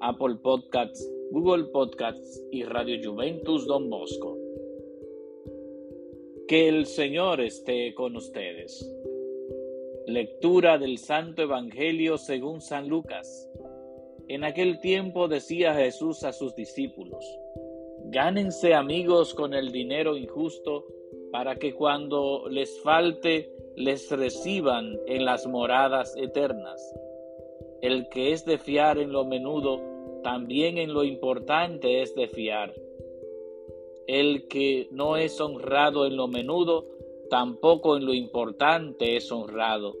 Apple Podcasts, Google Podcasts y Radio Juventus Don Bosco. Que el Señor esté con ustedes. Lectura del Santo Evangelio según San Lucas. En aquel tiempo decía Jesús a sus discípulos, Gánense amigos con el dinero injusto para que cuando les falte les reciban en las moradas eternas. El que es de fiar en lo menudo, también en lo importante es de fiar. El que no es honrado en lo menudo, tampoco en lo importante es honrado.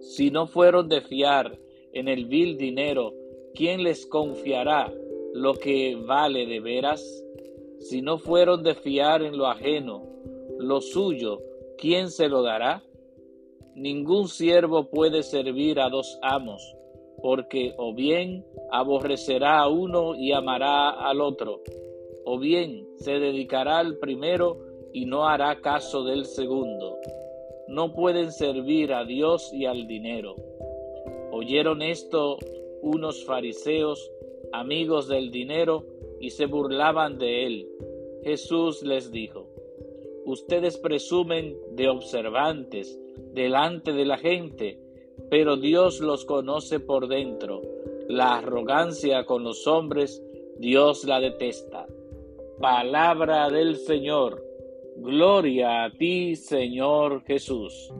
Si no fueron de fiar en el vil dinero, ¿quién les confiará lo que vale de veras? Si no fueron de fiar en lo ajeno, lo suyo, ¿quién se lo dará? Ningún siervo puede servir a dos amos, porque o bien aborrecerá a uno y amará al otro, o bien se dedicará al primero y no hará caso del segundo. No pueden servir a Dios y al dinero. Oyeron esto unos fariseos, amigos del dinero, y se burlaban de él. Jesús les dijo, Ustedes presumen de observantes delante de la gente, pero Dios los conoce por dentro. La arrogancia con los hombres, Dios la detesta. Palabra del Señor. Gloria a ti, Señor Jesús.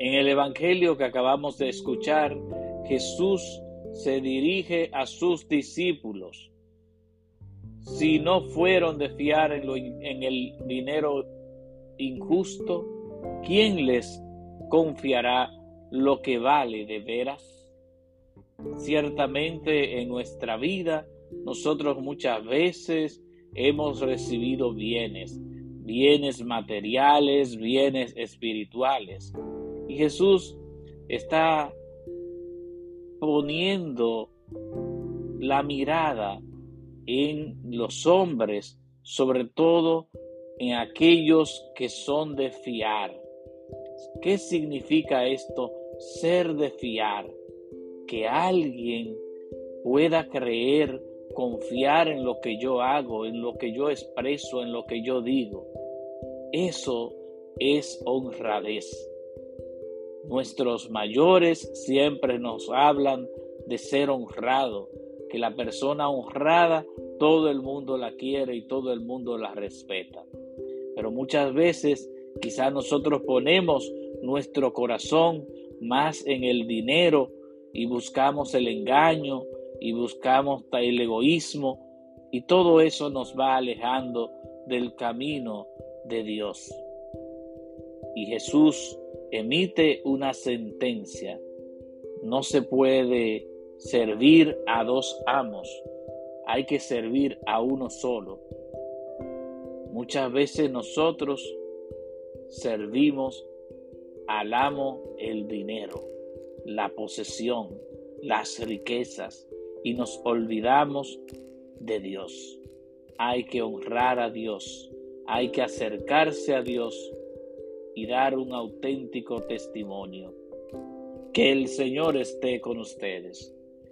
En el Evangelio que acabamos de escuchar, Jesús se dirige a sus discípulos. Si no fueron de fiar en, en el dinero injusto, ¿quién les confiará lo que vale de veras? Ciertamente en nuestra vida nosotros muchas veces hemos recibido bienes, bienes materiales, bienes espirituales. Y Jesús está poniendo la mirada en los hombres, sobre todo en aquellos que son de fiar. ¿Qué significa esto? Ser de fiar. Que alguien pueda creer confiar en lo que yo hago, en lo que yo expreso, en lo que yo digo. Eso es honradez. Nuestros mayores siempre nos hablan de ser honrado, que la persona honrada todo el mundo la quiere y todo el mundo la respeta. Pero muchas veces quizás nosotros ponemos nuestro corazón más en el dinero y buscamos el engaño, y buscamos el egoísmo y todo eso nos va alejando del camino de Dios. Y Jesús emite una sentencia. No se puede servir a dos amos, hay que servir a uno solo. Muchas veces nosotros servimos al amo el dinero, la posesión, las riquezas, y nos olvidamos de Dios. Hay que honrar a Dios, hay que acercarse a Dios y dar un auténtico testimonio. Que el Señor esté con ustedes